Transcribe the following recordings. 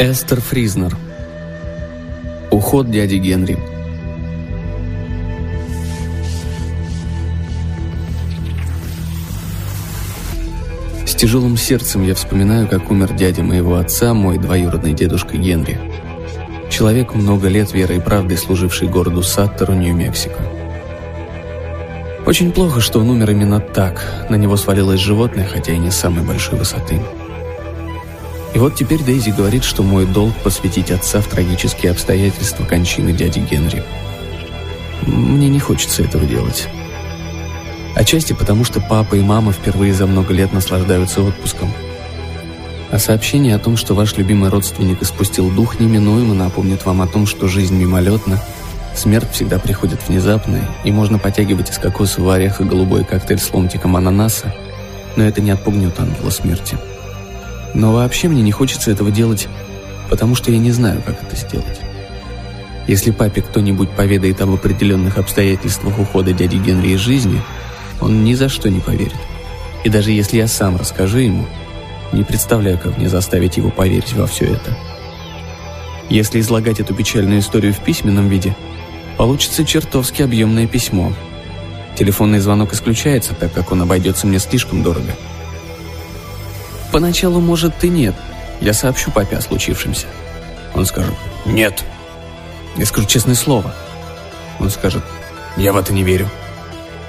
Эстер Фризнер. Уход дяди Генри. С тяжелым сердцем я вспоминаю, как умер дядя моего отца, мой двоюродный дедушка Генри. Человек, много лет верой и правдой служивший городу Саттеру, Нью-Мексико. Очень плохо, что он умер именно так. На него свалилось животное, хотя и не с самой большой высоты. И вот теперь Дейзи говорит, что мой долг посвятить отца в трагические обстоятельства кончины дяди Генри. Мне не хочется этого делать. Отчасти потому, что папа и мама впервые за много лет наслаждаются отпуском. А сообщение о том, что ваш любимый родственник испустил дух, неминуемо напомнит вам о том, что жизнь мимолетна, смерть всегда приходит внезапно, и можно потягивать из кокосового ореха голубой коктейль с ломтиком ананаса, но это не отпугнет ангела смерти. Но вообще мне не хочется этого делать, потому что я не знаю, как это сделать. Если папе кто-нибудь поведает об определенных обстоятельствах ухода дяди Генри из жизни, он ни за что не поверит. И даже если я сам расскажу ему, не представляю, как мне заставить его поверить во все это. Если излагать эту печальную историю в письменном виде, получится чертовски объемное письмо. Телефонный звонок исключается, так как он обойдется мне слишком дорого. Поначалу, может, и нет. Я сообщу папе о случившемся. Он скажет «Нет». Я скажу честное слово. Он скажет «Я в это не верю».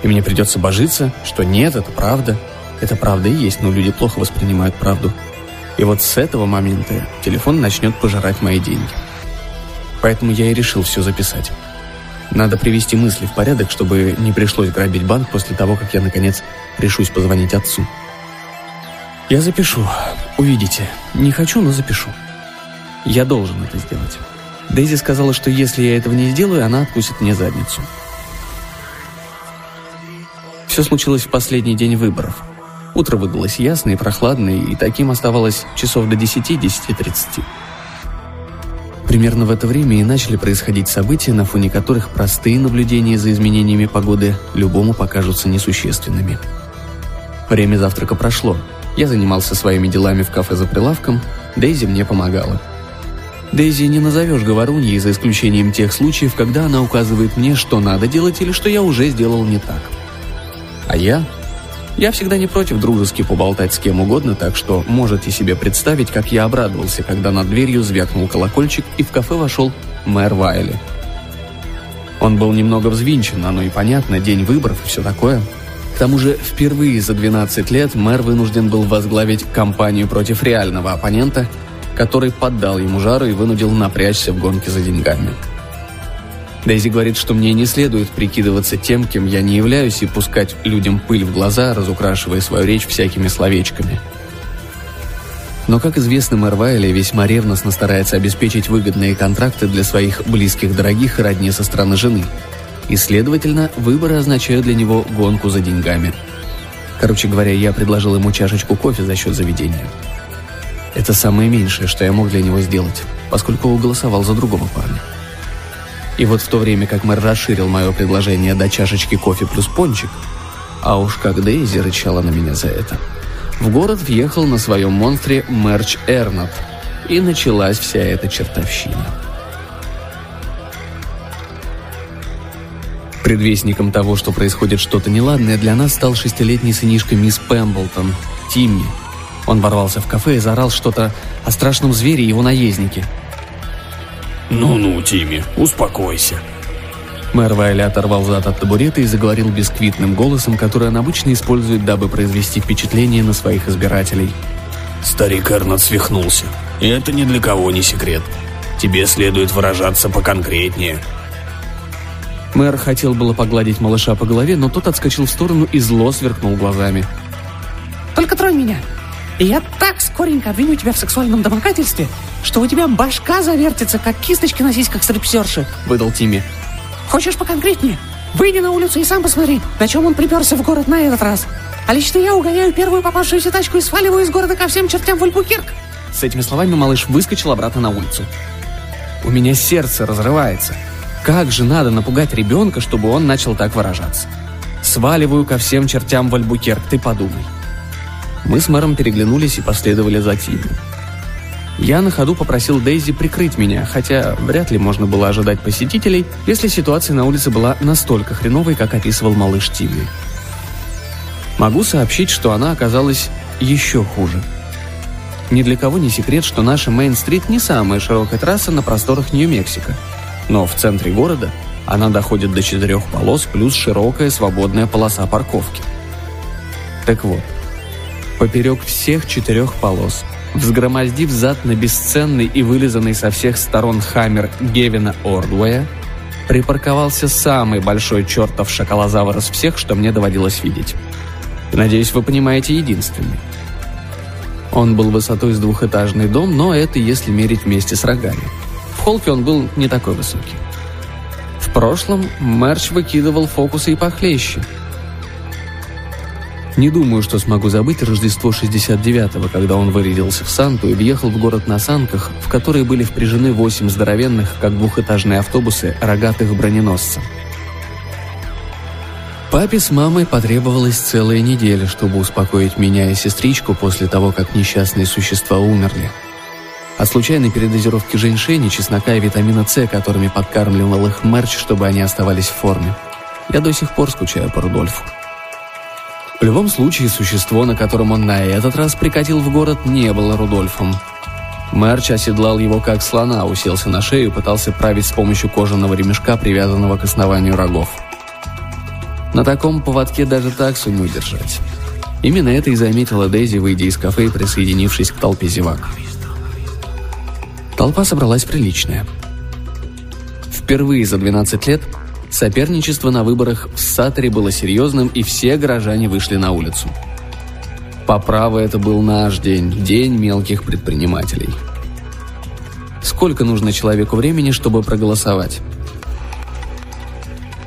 И мне придется божиться, что нет, это правда. Это правда и есть, но люди плохо воспринимают правду. И вот с этого момента телефон начнет пожирать мои деньги. Поэтому я и решил все записать. Надо привести мысли в порядок, чтобы не пришлось грабить банк после того, как я, наконец, решусь позвонить отцу. Я запишу. Увидите. Не хочу, но запишу. Я должен это сделать. Дейзи сказала, что если я этого не сделаю, она откусит мне задницу. Все случилось в последний день выборов. Утро выдалось ясное и прохладное, и таким оставалось часов до 10-10.30. Примерно в это время и начали происходить события, на фоне которых простые наблюдения за изменениями погоды любому покажутся несущественными. Время завтрака прошло, я занимался своими делами в кафе за прилавком, Дейзи мне помогала. Дейзи не назовешь говоруньей, за исключением тех случаев, когда она указывает мне, что надо делать или что я уже сделал не так. А я? Я всегда не против дружески поболтать с кем угодно, так что можете себе представить, как я обрадовался, когда над дверью звякнул колокольчик и в кафе вошел мэр Вайли. Он был немного взвинчен, оно и понятно, день выборов и все такое – к тому же, впервые за 12 лет мэр вынужден был возглавить кампанию против реального оппонента, который поддал ему жару и вынудил напрячься в гонке за деньгами. Дейзи говорит, что мне не следует прикидываться тем, кем я не являюсь, и пускать людям пыль в глаза, разукрашивая свою речь всякими словечками. Но, как известно, мэр Вайли весьма ревностно старается обеспечить выгодные контракты для своих близких, дорогих и родни со стороны жены – и, следовательно, выборы означают для него гонку за деньгами. Короче говоря, я предложил ему чашечку кофе за счет заведения. Это самое меньшее, что я мог для него сделать, поскольку голосовал за другого парня. И вот в то время, как мэр расширил мое предложение до чашечки кофе плюс пончик, а уж как Дейзи рычала на меня за это, в город въехал на своем монстре Мерч Эрнат, и началась вся эта чертовщина. Предвестником того, что происходит что-то неладное, для нас стал шестилетний сынишка мисс Пемблтон, Тимми. Он ворвался в кафе и заорал что-то о страшном звере и его наезднике. «Ну-ну, Тимми, успокойся». Мэр Вайли оторвал зад от табурета и заговорил бисквитным голосом, который он обычно использует, дабы произвести впечатление на своих избирателей. «Старик Эрнат свихнулся. И это ни для кого не секрет. Тебе следует выражаться поконкретнее. Мэр хотел было погладить малыша по голове, но тот отскочил в сторону и зло сверкнул глазами. «Только тронь меня, и я так скоренько обвиню тебя в сексуальном домогательстве, что у тебя башка завертится, как кисточки на сиськах стриптизерши», — выдал Тимми. «Хочешь поконкретнее? Выйди на улицу и сам посмотри, на чем он приперся в город на этот раз. А лично я угоняю первую попавшуюся тачку и сваливаю из города ко всем чертям в Альбукирк». С этими словами малыш выскочил обратно на улицу. «У меня сердце разрывается», как же надо напугать ребенка, чтобы он начал так выражаться? Сваливаю ко всем чертям в Альбукерк, ты подумай. Мы с мэром переглянулись и последовали за Тимом. Я на ходу попросил Дейзи прикрыть меня, хотя вряд ли можно было ожидать посетителей, если ситуация на улице была настолько хреновой, как описывал малыш Тимми. Могу сообщить, что она оказалась еще хуже. Ни для кого не секрет, что наша Мейн-стрит не самая широкая трасса на просторах Нью-Мексико. Но в центре города она доходит до четырех полос плюс широкая свободная полоса парковки. Так вот, поперек всех четырех полос – Взгромоздив зад на бесценный и вылизанный со всех сторон хаммер Гевина Ордуэя, припарковался самый большой чертов шоколозавр из всех, что мне доводилось видеть. Надеюсь, вы понимаете единственный. Он был высотой с двухэтажный дом, но это если мерить вместе с рогами. В холке он был не такой высокий. В прошлом Мерч выкидывал фокусы и похлеще – не думаю, что смогу забыть Рождество 69-го, когда он вырядился в Санту и въехал в город на санках, в которые были впряжены восемь здоровенных, как двухэтажные автобусы, рогатых броненосцев. Папе с мамой потребовалась целая неделя, чтобы успокоить меня и сестричку после того, как несчастные существа умерли. От случайной передозировки женьшени, чеснока и витамина С, которыми подкармливал их Мерч, чтобы они оставались в форме. Я до сих пор скучаю по Рудольфу. В любом случае, существо, на котором он на этот раз прикатил в город, не было Рудольфом. Мерч оседлал его как слона, уселся на шею и пытался править с помощью кожаного ремешка, привязанного к основанию рогов. На таком поводке даже таксу не удержать. Именно это и заметила Дейзи, выйдя из кафе и присоединившись к толпе зевак. Толпа собралась приличная. Впервые за 12 лет Соперничество на выборах в Саторе было серьезным, и все горожане вышли на улицу. По праву это был наш день, день мелких предпринимателей. Сколько нужно человеку времени, чтобы проголосовать?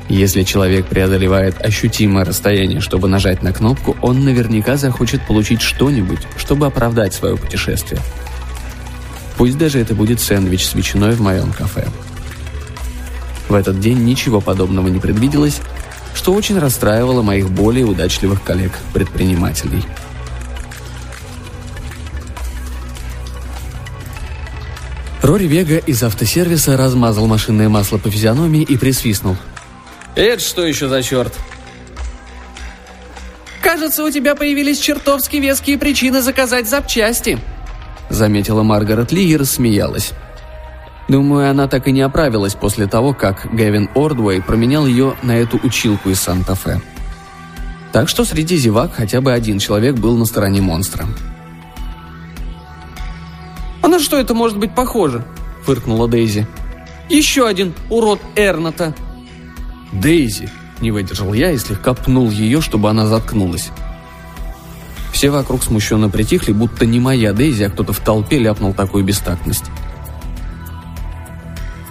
Если человек преодолевает ощутимое расстояние, чтобы нажать на кнопку, он наверняка захочет получить что-нибудь, чтобы оправдать свое путешествие. Пусть даже это будет сэндвич с ветчиной в моем кафе. В этот день ничего подобного не предвиделось, что очень расстраивало моих более удачливых коллег-предпринимателей. Рори Вега из автосервиса размазал машинное масло по физиономии и присвистнул. «Это что еще за черт?» «Кажется, у тебя появились чертовски веские причины заказать запчасти», заметила Маргарет Ли и рассмеялась. Думаю, она так и не оправилась после того, как Гэвин Ордвей променял ее на эту училку из Санта-Фе. Так что среди зевак хотя бы один человек был на стороне монстра. «А на что это может быть похоже?» – фыркнула Дейзи. «Еще один урод Эрната!» «Дейзи!» – не выдержал я и слегка пнул ее, чтобы она заткнулась. Все вокруг смущенно притихли, будто не моя Дейзи, а кто-то в толпе ляпнул такую бестактность.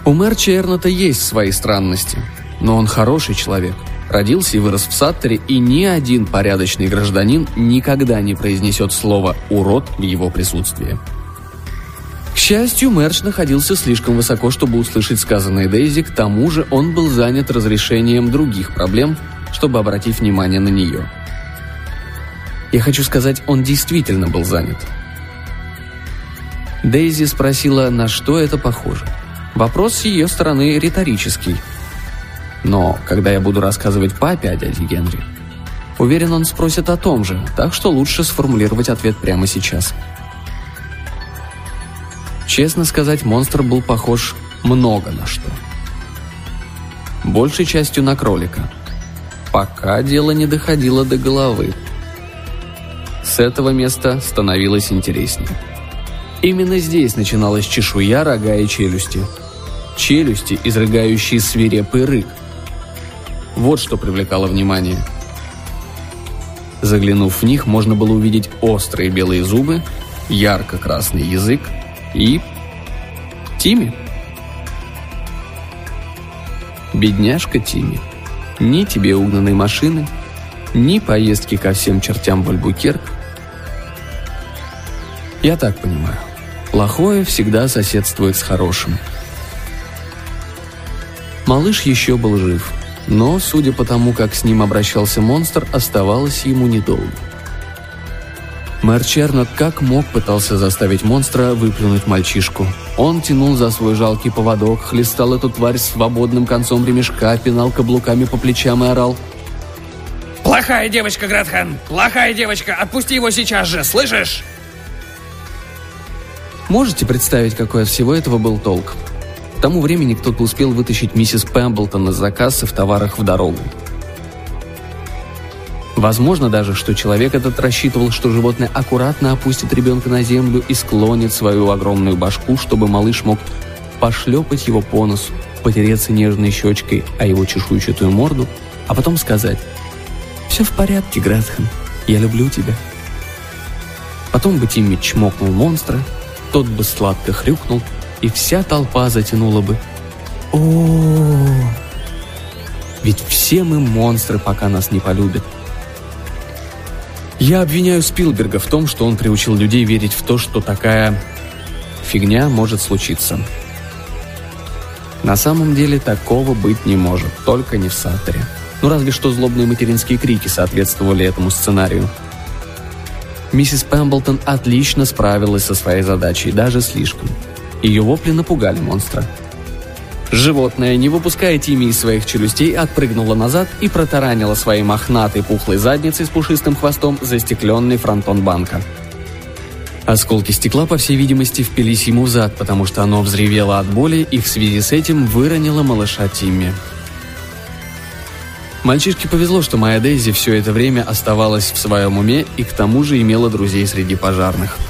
У Мерча Эрната есть свои странности, но он хороший человек. Родился и вырос в Саттере, и ни один порядочный гражданин никогда не произнесет слово «урод» в его присутствии. К счастью, Мерч находился слишком высоко, чтобы услышать сказанное Дейзи, к тому же он был занят разрешением других проблем, чтобы обратить внимание на нее. Я хочу сказать, он действительно был занят. Дейзи спросила, на что это похоже – Вопрос с ее стороны риторический. Но когда я буду рассказывать папе о дяде Генри, уверен, он спросит о том же, так что лучше сформулировать ответ прямо сейчас. Честно сказать, монстр был похож много на что. Большей частью на кролика. Пока дело не доходило до головы. С этого места становилось интереснее. Именно здесь начиналась чешуя, рога и челюсти – челюсти, изрыгающие свирепый рык. Вот что привлекало внимание. Заглянув в них, можно было увидеть острые белые зубы, ярко-красный язык и... Тими. Бедняжка Тими. Ни тебе угнанной машины, ни поездки ко всем чертям в Альбукерк. Я так понимаю. Плохое всегда соседствует с хорошим. Малыш еще был жив, но, судя по тому, как с ним обращался монстр, оставалось ему недолго. Мэр Чернот как мог пытался заставить монстра выплюнуть мальчишку. Он тянул за свой жалкий поводок, хлестал эту тварь свободным концом ремешка, пинал каблуками по плечам и орал. «Плохая девочка, Гретхен! Плохая девочка! Отпусти его сейчас же, слышишь?» Можете представить, какой от всего этого был толк? К тому времени кто-то успел вытащить миссис Пэмблтон из заказа в товарах в дорогу. Возможно даже, что человек этот рассчитывал, что животное аккуратно опустит ребенка на землю и склонит свою огромную башку, чтобы малыш мог пошлепать его по носу, потереться нежной щечкой о его чешуйчатую морду, а потом сказать «Все в порядке, Гретхен, я люблю тебя». Потом бы Тимми чмокнул монстра, тот бы сладко хрюкнул, и вся толпа затянула бы о Ведь все мы монстры, пока нас не полюбят. Я обвиняю Спилберга в том, что он приучил людей верить в то, что такая фигня может случиться. На самом деле такого быть не может, только не в Саттере. Ну разве что злобные материнские крики соответствовали этому сценарию. Миссис Пэмблтон отлично справилась со своей задачей, даже слишком. Ее вопли напугали монстра – Животное, не выпуская Тими из своих челюстей, отпрыгнуло назад и протаранило своей мохнатой пухлой задницей с пушистым хвостом застекленный фронтон банка. Осколки стекла, по всей видимости, впились ему в зад, потому что оно взревело от боли и в связи с этим выронило малыша Тимми. Мальчишке повезло, что моя Дейзи все это время оставалась в своем уме и к тому же имела друзей среди пожарных –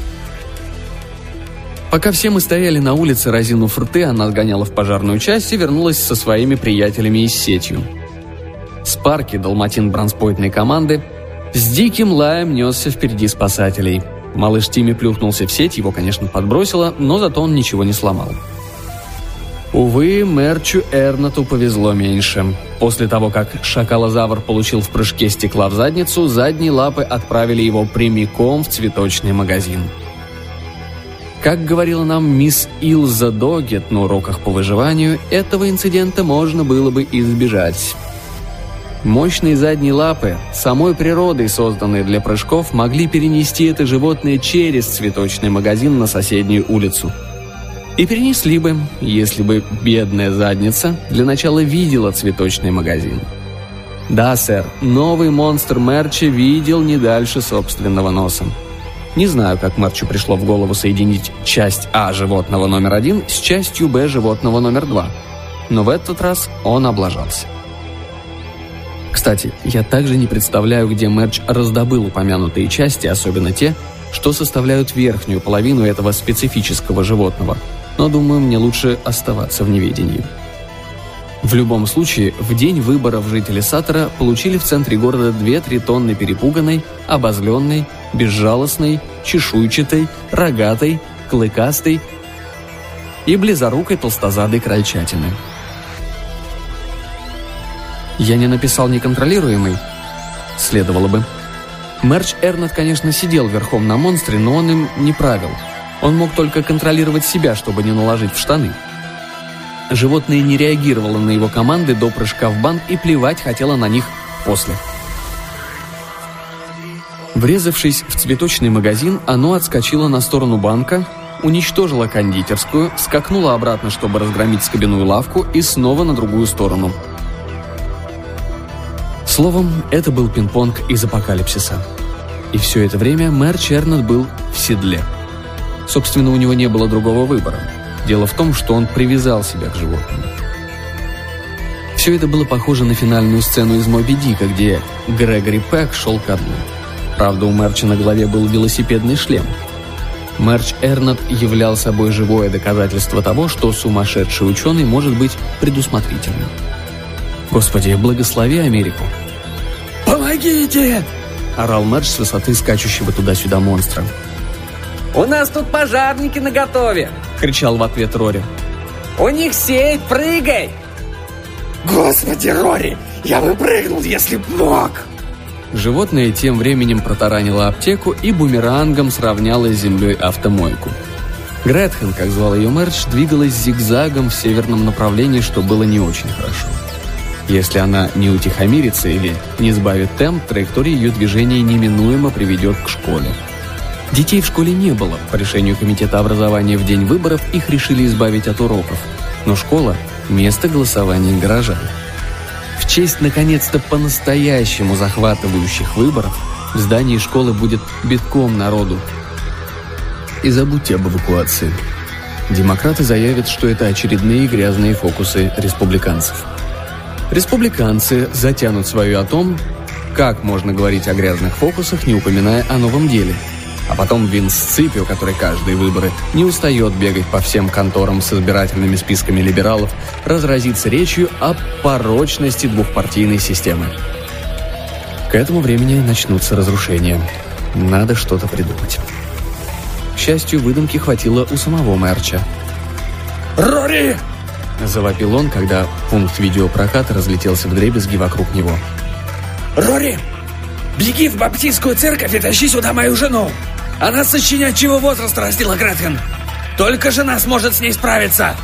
Пока все мы стояли на улице, разинув рты, она отгоняла в пожарную часть и вернулась со своими приятелями и сетью. Спарки, далматин бронспойтной команды, с диким лаем несся впереди спасателей. Малыш Тимми плюхнулся в сеть, его, конечно, подбросило, но зато он ничего не сломал. Увы, Мерчу Эрнату повезло меньше. После того, как шакалозавр получил в прыжке стекла в задницу, задние лапы отправили его прямиком в цветочный магазин. Как говорила нам мисс Илза Догет на уроках по выживанию, этого инцидента можно было бы избежать. Мощные задние лапы, самой природой созданные для прыжков, могли перенести это животное через цветочный магазин на соседнюю улицу. И перенесли бы, если бы бедная задница для начала видела цветочный магазин. Да, сэр, новый монстр Мерча видел не дальше собственного носа. Не знаю, как Марчу пришло в голову соединить часть А животного номер один с частью Б животного номер два. Но в этот раз он облажался. Кстати, я также не представляю, где Мерч раздобыл упомянутые части, особенно те, что составляют верхнюю половину этого специфического животного. Но думаю, мне лучше оставаться в неведении. В любом случае, в день выборов жители Саттера получили в центре города 2-3 тонны перепуганной, обозленной, безжалостной, чешуйчатой, рогатой, клыкастой и близорукой толстозадой крольчатины. Я не написал неконтролируемый? Следовало бы. Мерч Эрнет, конечно, сидел верхом на монстре, но он им не правил. Он мог только контролировать себя, чтобы не наложить в штаны. Животное не реагировало на его команды до прыжка в банк и плевать хотело на них после. Врезавшись в цветочный магазин, оно отскочило на сторону банка, уничтожило кондитерскую, скакнуло обратно, чтобы разгромить скобяную лавку, и снова на другую сторону. Словом, это был пинг-понг из апокалипсиса. И все это время мэр Чернет был в седле. Собственно, у него не было другого выбора. Дело в том, что он привязал себя к животному. Все это было похоже на финальную сцену из «Моби Дика», где Грегори Пэк шел ко дну. Правда, у Мерча на голове был велосипедный шлем. Мерч Эрнат являл собой живое доказательство того, что сумасшедший ученый может быть предусмотрительным. Господи, благослови Америку. «Помогите!» – орал Мерч с высоты скачущего туда-сюда монстра. «У нас тут пожарники наготове!» – кричал в ответ Рори. «У них сеть, прыгай!» «Господи, Рори, я бы прыгнул, если б мог!» Животное тем временем протаранило аптеку и бумерангом сравняло с землей автомойку. Гретхен, как звал ее Мерч, двигалась зигзагом в северном направлении, что было не очень хорошо. Если она не утихомирится или не сбавит темп, траектория ее движения неминуемо приведет к школе. Детей в школе не было. По решению комитета образования в день выборов их решили избавить от уроков. Но школа – место голосования горожан. В честь, наконец-то, по-настоящему захватывающих выборов в здании школы будет битком народу. И забудьте об эвакуации. Демократы заявят, что это очередные грязные фокусы республиканцев. Республиканцы затянут свое о том, как можно говорить о грязных фокусах, не упоминая о новом деле. А потом Винс Ципио, который каждые выборы не устает бегать по всем конторам с избирательными списками либералов, разразится речью о порочности двухпартийной системы. К этому времени начнутся разрушения. Надо что-то придумать. К счастью, выдумки хватило у самого Мерча. «Рори!» – завопил он, когда пункт видеопроката разлетелся в дребезги вокруг него. «Рори! Беги в баптистскую церковь и тащи сюда мою жену! Она сочинячего возраста растила Гретхен! Только жена сможет с ней справиться!»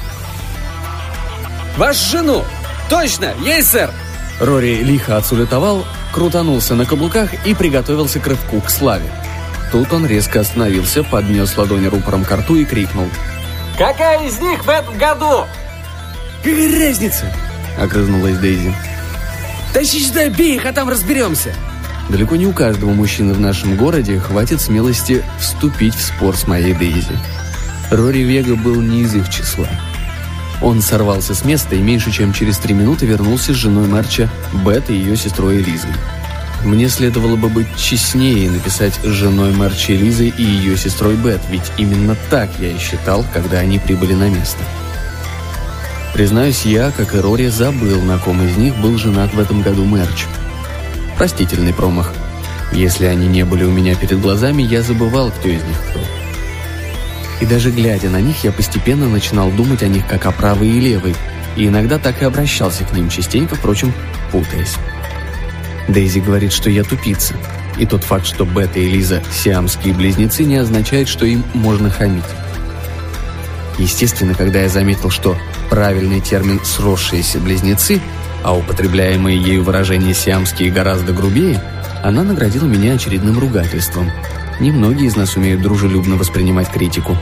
«Вашу жену! Точно! Есть, сэр!» Рори лихо отсулетовал, крутанулся на каблуках и приготовился к рывку к славе. Тут он резко остановился, поднес ладони рупором к рту и крикнул. «Какая из них в этом году?» «Какая разница?» — огрызнулась Дейзи. «Тащи сюда, бей их, а там разберемся!» Далеко не у каждого мужчины в нашем городе хватит смелости вступить в спор с моей Дейзи. Рори Вега был не из их числа. Он сорвался с места и меньше чем через три минуты вернулся с женой Мерча Бет и ее сестрой Элизой. Мне следовало бы быть честнее и написать женой Мерча Элизой и ее сестрой Бет, ведь именно так я и считал, когда они прибыли на место. Признаюсь, я, как и Рори, забыл, на ком из них был женат в этом году Мерч. Простительный промах. Если они не были у меня перед глазами, я забывал, кто из них кто. И даже глядя на них, я постепенно начинал думать о них как о правой и левой, и иногда так и обращался к ним, частенько, впрочем, путаясь. Дейзи говорит, что я тупица, и тот факт, что Бета и Лиза – сиамские близнецы, не означает, что им можно хамить. Естественно, когда я заметил, что правильный термин «сросшиеся близнецы», а употребляемые ею выражения «сиамские» гораздо грубее, она наградила меня очередным ругательством – Немногие из нас умеют дружелюбно воспринимать критику.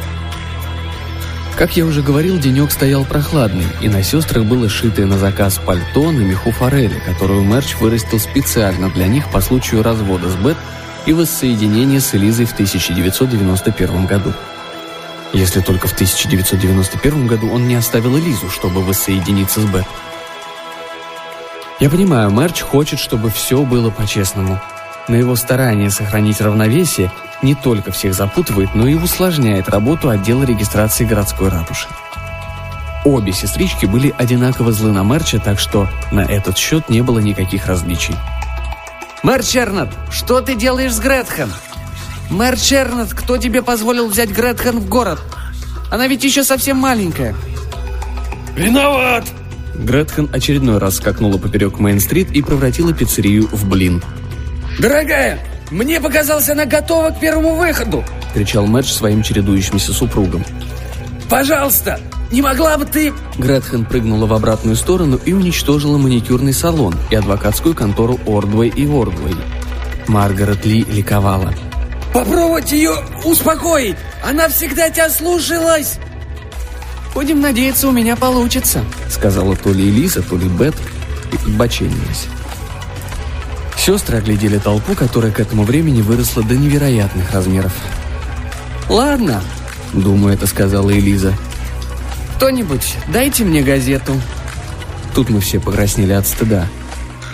Как я уже говорил, денек стоял прохладный, и на сестрах было шитое на заказ пальто на меху форели, которую Мерч вырастил специально для них по случаю развода с Бет и воссоединения с Элизой в 1991 году. Если только в 1991 году он не оставил Элизу, чтобы воссоединиться с Бет. Я понимаю, Мерч хочет, чтобы все было по-честному. Но его старание сохранить равновесие не только всех запутывает, но и усложняет работу отдела регистрации городской ратуши. Обе сестрички были одинаково злы на Мерча, так что на этот счет не было никаких различий. «Мэр Чернат, что ты делаешь с Гретхен?» «Мэр Чернат, кто тебе позволил взять Гретхен в город? Она ведь еще совсем маленькая». «Виноват!» Гретхен очередной раз скакнула поперек Мейн-стрит и превратила пиццерию в блин. «Дорогая, мне показалось, она готова к первому выходу!» — кричал Мэтч своим чередующимся супругам. «Пожалуйста, не могла бы ты...» Гретхен прыгнула в обратную сторону и уничтожила маникюрный салон и адвокатскую контору Ордвей и Ордвей. Маргарет Ли ликовала. «Попробовать ее успокоить! Она всегда тебя слушалась!» «Будем надеяться, у меня получится», — сказала то ли Элиза, то ли Бет и подбоченилась. Сестры оглядели толпу, которая к этому времени выросла до невероятных размеров. «Ладно», — думаю, это сказала Элиза. «Кто-нибудь, дайте мне газету». Тут мы все покраснели от стыда.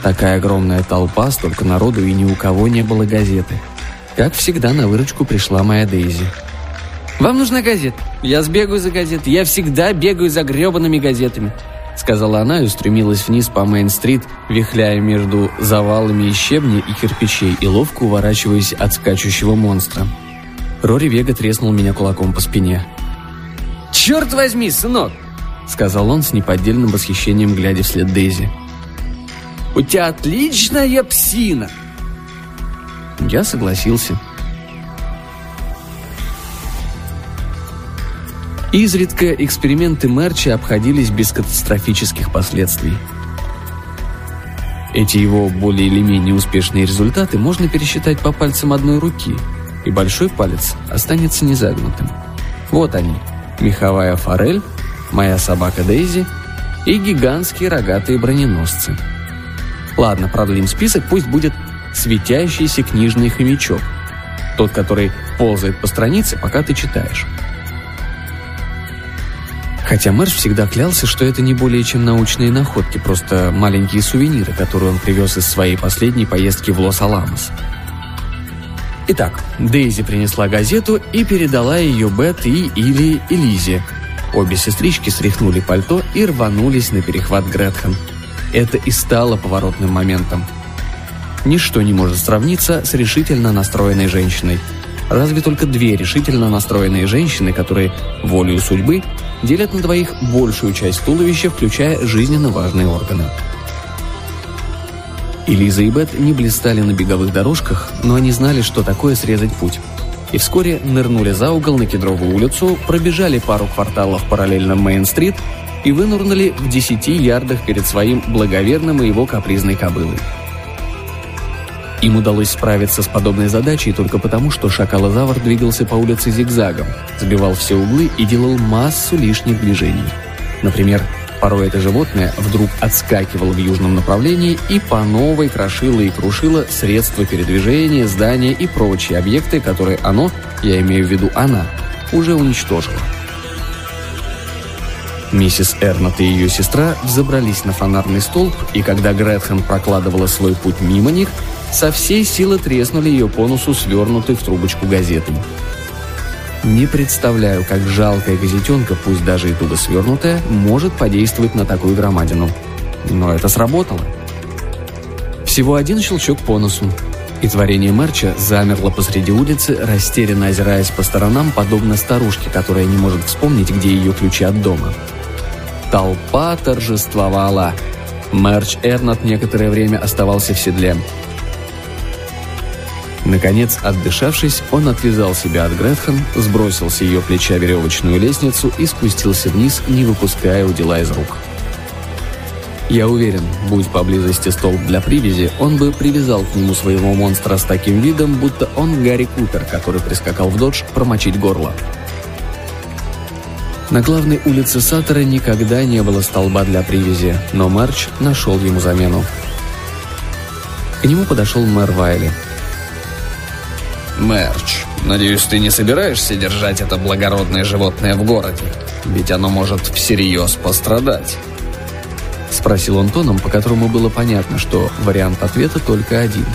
Такая огромная толпа, столько народу, и ни у кого не было газеты. Как всегда, на выручку пришла моя Дейзи. «Вам нужна газета? Я сбегаю за газетой. Я всегда бегаю за гребаными газетами. — сказала она и устремилась вниз по Мейн-стрит, вихляя между завалами и щебня и кирпичей и ловко уворачиваясь от скачущего монстра. Рори Вега треснул меня кулаком по спине. «Черт возьми, сынок!» — сказал он с неподдельным восхищением, глядя вслед Дейзи. «У тебя отличная псина!» Я согласился. Изредка эксперименты Мерча обходились без катастрофических последствий. Эти его более или менее успешные результаты можно пересчитать по пальцам одной руки. и большой палец останется незагнутым. Вот они, меховая форель, моя собака Дейзи и гигантские рогатые броненосцы. Ладно, продлим список, пусть будет светящийся книжный хомячок. Тот, который ползает по странице, пока ты читаешь. Хотя Мэрш всегда клялся, что это не более чем научные находки, просто маленькие сувениры, которые он привез из своей последней поездки в Лос-Аламос. Итак, Дейзи принесла газету и передала ее Бет и или Элизе. Обе сестрички стряхнули пальто и рванулись на перехват Гретхен. Это и стало поворотным моментом. Ничто не может сравниться с решительно настроенной женщиной. Разве только две решительно настроенные женщины, которые волею судьбы делят на двоих большую часть туловища, включая жизненно важные органы. И Лиза и Бет не блистали на беговых дорожках, но они знали, что такое срезать путь. И вскоре нырнули за угол на Кедровую улицу, пробежали пару кварталов параллельно Мейн-стрит и вынурнули в десяти ярдах перед своим благоверным и его капризной кобылой. Им удалось справиться с подобной задачей только потому, что шакалозавр двигался по улице зигзагом, сбивал все углы и делал массу лишних движений. Например, порой это животное вдруг отскакивало в южном направлении и по новой крошило и крушило средства передвижения, здания и прочие объекты, которые оно, я имею в виду она, уже уничтожило. Миссис Эрнот и ее сестра взобрались на фонарный столб, и когда Гретхен прокладывала свой путь мимо них, со всей силы треснули ее по носу свернутой в трубочку газетой. Не представляю, как жалкая газетенка, пусть даже и туго свернутая, может подействовать на такую громадину. Но это сработало. Всего один щелчок по носу, и творение Мерча замерло посреди улицы, растерянно озираясь по сторонам, подобно старушке, которая не может вспомнить, где ее ключи от дома. Толпа торжествовала. Мерч Эрнат некоторое время оставался в седле. Наконец, отдышавшись, он отвязал себя от Гретхен, сбросил с ее плеча веревочную лестницу и спустился вниз, не выпуская удила из рук. Я уверен, будь поблизости столб для привязи, он бы привязал к нему своего монстра с таким видом, будто он Гарри Купер, который прискакал в додж промочить горло. На главной улице Саттера никогда не было столба для привязи, но Марч нашел ему замену. К нему подошел мэр Вайли. Мерч, надеюсь, ты не собираешься держать это благородное животное в городе? Ведь оно может всерьез пострадать. Спросил он тоном, по которому было понятно, что вариант ответа только один.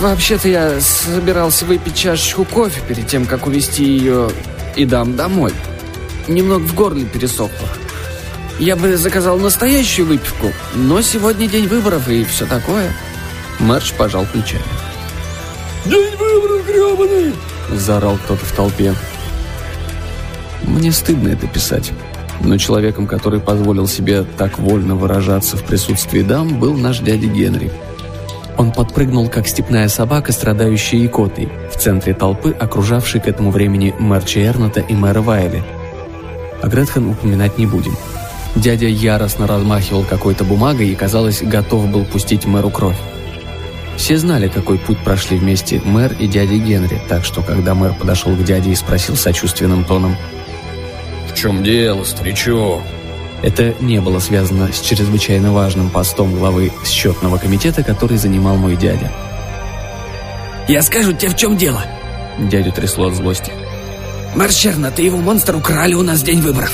«Вообще-то я собирался выпить чашечку кофе перед тем, как увезти ее и дам домой. Немного в горле пересохло. Я бы заказал настоящую выпивку, но сегодня день выборов и все такое». Марч пожал плечами. «День выборов гребаный!» – заорал кто-то в толпе. Мне стыдно это писать. Но человеком, который позволил себе так вольно выражаться в присутствии дам, был наш дядя Генри. Он подпрыгнул, как степная собака, страдающая икотой, в центре толпы, окружавшей к этому времени Мэрча Эрната и мэра Вайли. О Гретхен упоминать не будем. Дядя яростно размахивал какой-то бумагой и, казалось, готов был пустить мэру кровь. Все знали, какой путь прошли вместе мэр и дядя Генри, так что, когда мэр подошел к дяде и спросил сочувственным тоном «В чем дело, старичок?» Это не было связано с чрезвычайно важным постом главы счетного комитета, который занимал мой дядя. «Я скажу тебе, в чем дело!» Дядю трясло от злости. «Марчерна, ты его монстр украли у нас в день выборов.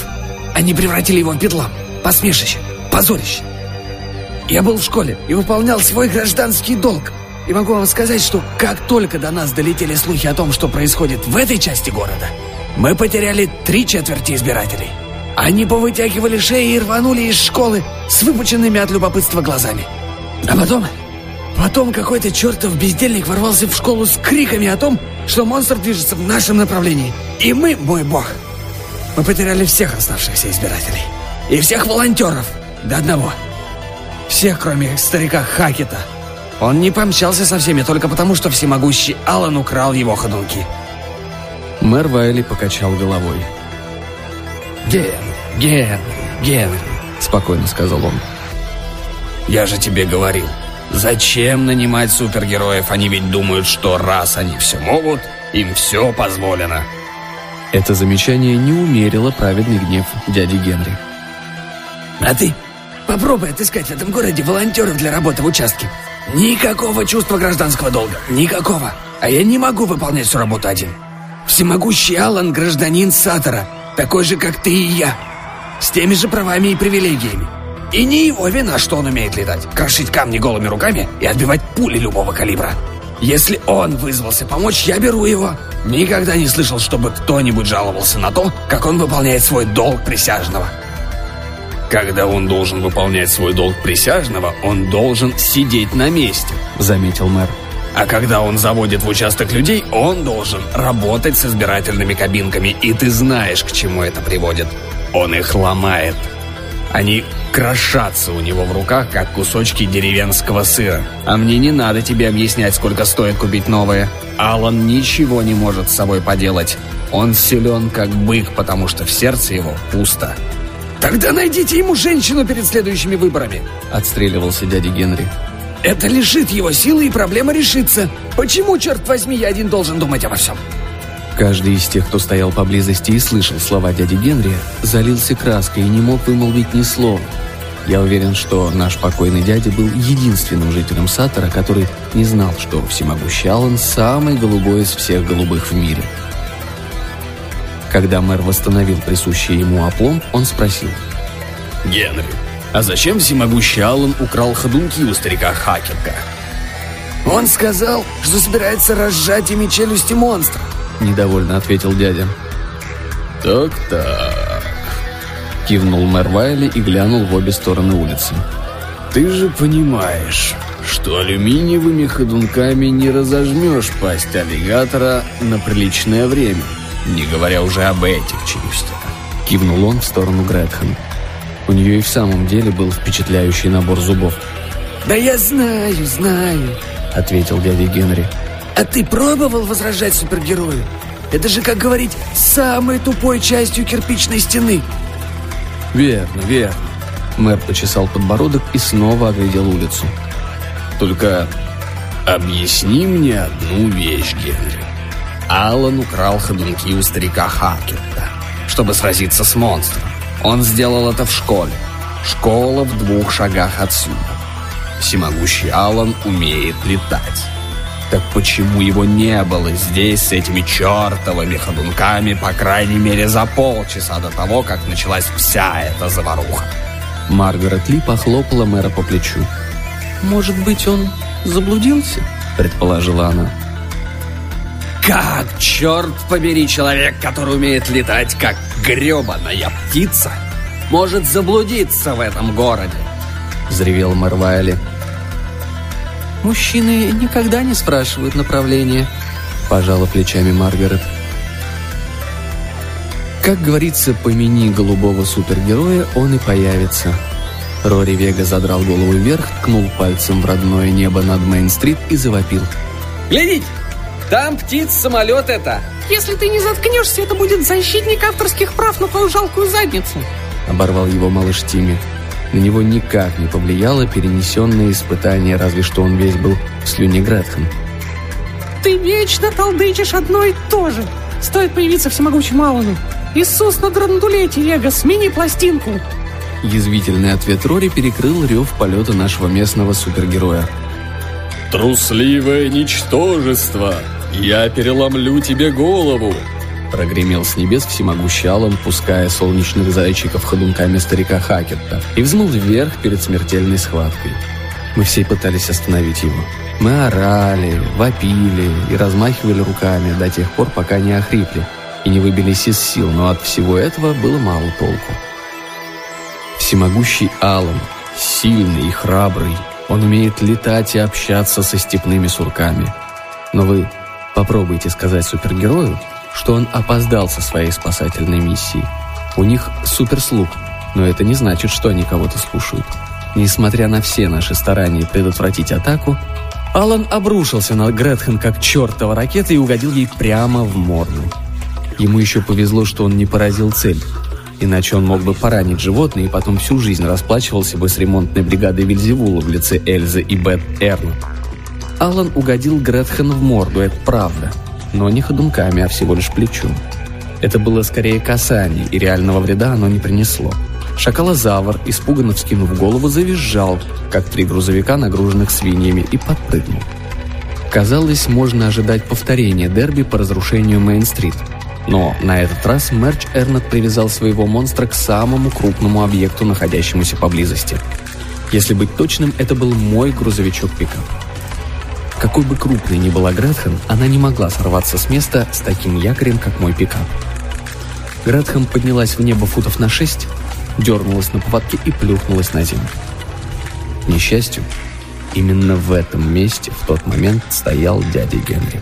Они превратили его в бедлам, посмешище, позорище. Я был в школе и выполнял свой гражданский долг. И могу вам сказать, что как только до нас долетели слухи о том, что происходит в этой части города, мы потеряли три четверти избирателей. Они повытягивали шеи и рванули из школы с выпученными от любопытства глазами. А потом... Потом какой-то чертов бездельник ворвался в школу с криками о том, что монстр движется в нашем направлении. И мы, мой бог, мы потеряли всех оставшихся избирателей. И всех волонтеров до одного. Всех, кроме старика Хакета. Он не помчался со всеми только потому, что всемогущий Аллан украл его ходунки. Мэр Вайли покачал головой. «Генри, Генри, Генри», — спокойно сказал он. «Я же тебе говорил, Зачем нанимать супергероев? Они ведь думают, что раз они все могут, им все позволено. Это замечание не умерило праведный гнев дяди Генри. А ты попробуй отыскать в этом городе волонтеров для работы в участке. Никакого чувства гражданского долга. Никакого. А я не могу выполнять всю работу один. Всемогущий Аллан – гражданин Сатора, такой же, как ты и я. С теми же правами и привилегиями. И не его вина, что он умеет летать, крошить камни голыми руками и отбивать пули любого калибра. Если он вызвался помочь, я беру его. Никогда не слышал, чтобы кто-нибудь жаловался на то, как он выполняет свой долг присяжного. Когда он должен выполнять свой долг присяжного, он должен сидеть на месте, заметил мэр. А когда он заводит в участок людей, он должен работать с избирательными кабинками, и ты знаешь, к чему это приводит. Он их ломает. Они крошатся у него в руках, как кусочки деревенского сыра. А мне не надо тебе объяснять, сколько стоит купить новые. Алан ничего не может с собой поделать. Он силен, как бык, потому что в сердце его пусто. «Тогда найдите ему женщину перед следующими выборами!» Отстреливался дядя Генри. «Это лишит его силы, и проблема решится. Почему, черт возьми, я один должен думать обо всем?» Каждый из тех, кто стоял поблизости и слышал слова дяди Генри, залился краской и не мог вымолвить ни слова. Я уверен, что наш покойный дядя был единственным жителем Саттера, который не знал, что всемогущий Аллан самый голубой из всех голубых в мире. Когда мэр восстановил присущий ему опломб, он спросил. «Генри, а зачем всемогущий Аллан украл ходунки у старика Хакерка?» «Он сказал, что собирается разжать ими челюсти монстра», — недовольно ответил дядя. «Так-так», — кивнул мэр Вайли и глянул в обе стороны улицы. «Ты же понимаешь, что алюминиевыми ходунками не разожмешь пасть аллигатора на приличное время, не говоря уже об этих челюстях». Кивнул он в сторону Гретхен. У нее и в самом деле был впечатляющий набор зубов. «Да я знаю, знаю», — ответил дядя Генри. А ты пробовал возражать супергерою? Это же, как говорить, самой тупой частью кирпичной стены. Верно, верно. Мэр почесал подбородок и снова оглядел улицу. Только объясни мне одну вещь, Генри. Аллан украл ходунки у старика Хакетта, чтобы сразиться с монстром. Он сделал это в школе. Школа в двух шагах отсюда. Всемогущий Аллан умеет летать. Так почему его не было здесь с этими чертовыми ходунками, по крайней мере, за полчаса до того, как началась вся эта заваруха? Маргарет Ли похлопала мэра по плечу. «Может быть, он заблудился?» – предположила она. «Как, черт побери, человек, который умеет летать, как гребаная птица, может заблудиться в этом городе?» – взревел мэр Вайли. «Мужчины никогда не спрашивают направления», – пожала плечами Маргарет. Как говорится, помяни голубого супергероя, он и появится. Рори Вега задрал голову вверх, ткнул пальцем в родное небо над Мейн-стрит и завопил. «Глядите! Там птиц-самолет это!» «Если ты не заткнешься, это будет защитник авторских прав на твою жалкую задницу!» Оборвал его малыш Тимми. На него никак не повлияло перенесенное испытание, разве что он весь был в слюне Гретхен. «Ты вечно толдычишь одно и то же! Стоит появиться всемогучему Аллану! Иисус на драндулете, Вега, смени пластинку!» Язвительный ответ Рори перекрыл рев полета нашего местного супергероя. «Трусливое ничтожество! Я переломлю тебе голову!» Прогремел с небес всемогущий Аллан, пуская солнечных зайчиков ходунками старика Хакетта, и взмыл вверх перед смертельной схваткой. Мы все пытались остановить его. Мы орали, вопили и размахивали руками до тех пор, пока не охрипли и не выбились из сил, но от всего этого было мало толку. Всемогущий Аллан, сильный и храбрый, он умеет летать и общаться со степными сурками. Но вы попробуйте сказать супергерою, что он опоздал со своей спасательной миссией. У них суперслуг, но это не значит, что они кого-то слушают. Несмотря на все наши старания предотвратить атаку, Алан обрушился на Гретхен как чертова ракета и угодил ей прямо в морду. Ему еще повезло, что он не поразил цель. иначе он мог бы поранить животное и потом всю жизнь расплачивался бы с ремонтной бригадой Вильзевула в лице Эльзы и Бет Эрн. Алан угодил Гретхен в морду, это правда, но не ходунками, а всего лишь плечом. Это было скорее касание, и реального вреда оно не принесло. Шакалозавр, испуганно вскинув голову, завизжал, как три грузовика, нагруженных свиньями, и подпрыгнул. Казалось, можно ожидать повторения дерби по разрушению Мейн-стрит. Но на этот раз Мерч Эрнет привязал своего монстра к самому крупному объекту, находящемуся поблизости. Если быть точным, это был мой грузовичок-пикап. Какой бы крупной ни была Гретхен, она не могла сорваться с места с таким якорем, как мой пикап. Гретхен поднялась в небо футов на шесть, дернулась на поводке и плюхнулась на землю. К несчастью, Именно в этом месте в тот момент стоял дядя Генри.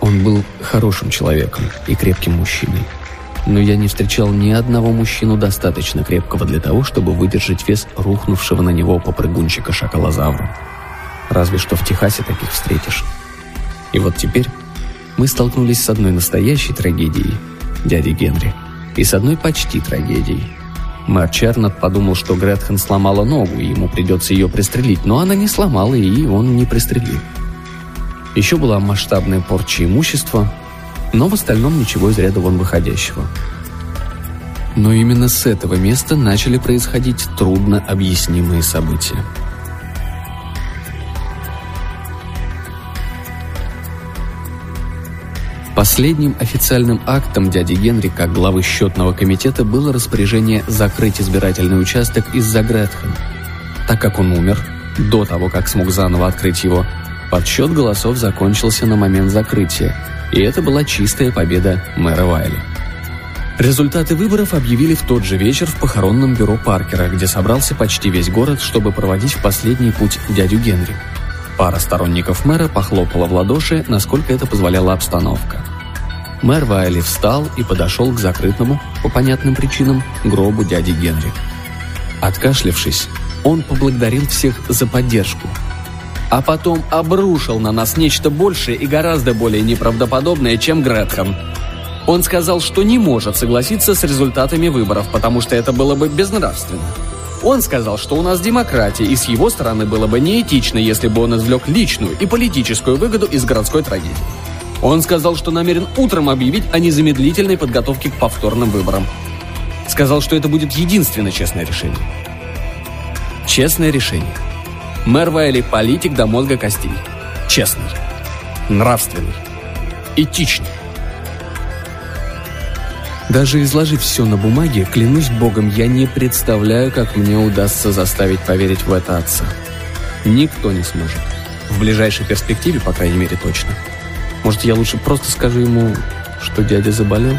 Он был хорошим человеком и крепким мужчиной. Но я не встречал ни одного мужчину достаточно крепкого для того, чтобы выдержать вес рухнувшего на него попрыгунчика шакалозавра. Разве что в Техасе таких встретишь. И вот теперь мы столкнулись с одной настоящей трагедией, дяди Генри, и с одной почти трагедией, Мэр Чернет подумал, что Гретхен сломала ногу, и ему придется ее пристрелить, но она не сломала, и он не пристрелил. Еще была масштабная порча имущества, но в остальном ничего из ряда вон выходящего. Но именно с этого места начали происходить трудно объяснимые события. Последним официальным актом дяди Генри как главы счетного комитета было распоряжение закрыть избирательный участок из-за Гретхен. Так как он умер, до того, как смог заново открыть его, подсчет голосов закончился на момент закрытия, и это была чистая победа мэра Вайли. Результаты выборов объявили в тот же вечер в похоронном бюро Паркера, где собрался почти весь город, чтобы проводить в последний путь дядю Генри. Пара сторонников мэра похлопала в ладоши, насколько это позволяла обстановка. Мэр Вайли встал и подошел к закрытому, по понятным причинам, гробу дяди Генри. Откашлившись, он поблагодарил всех за поддержку. А потом обрушил на нас нечто большее и гораздо более неправдоподобное, чем Гретхен. Он сказал, что не может согласиться с результатами выборов, потому что это было бы безнравственно. Он сказал, что у нас демократия, и с его стороны было бы неэтично, если бы он извлек личную и политическую выгоду из городской трагедии. Он сказал, что намерен утром объявить о незамедлительной подготовке к повторным выборам. Сказал, что это будет единственное честное решение. Честное решение. Мэр Вайли – политик до мозга костей. Честный. Нравственный. Этичный. Даже изложив все на бумаге, клянусь богом, я не представляю, как мне удастся заставить поверить в это отца. Никто не сможет. В ближайшей перспективе, по крайней мере, точно. Может, я лучше просто скажу ему, что дядя заболел?»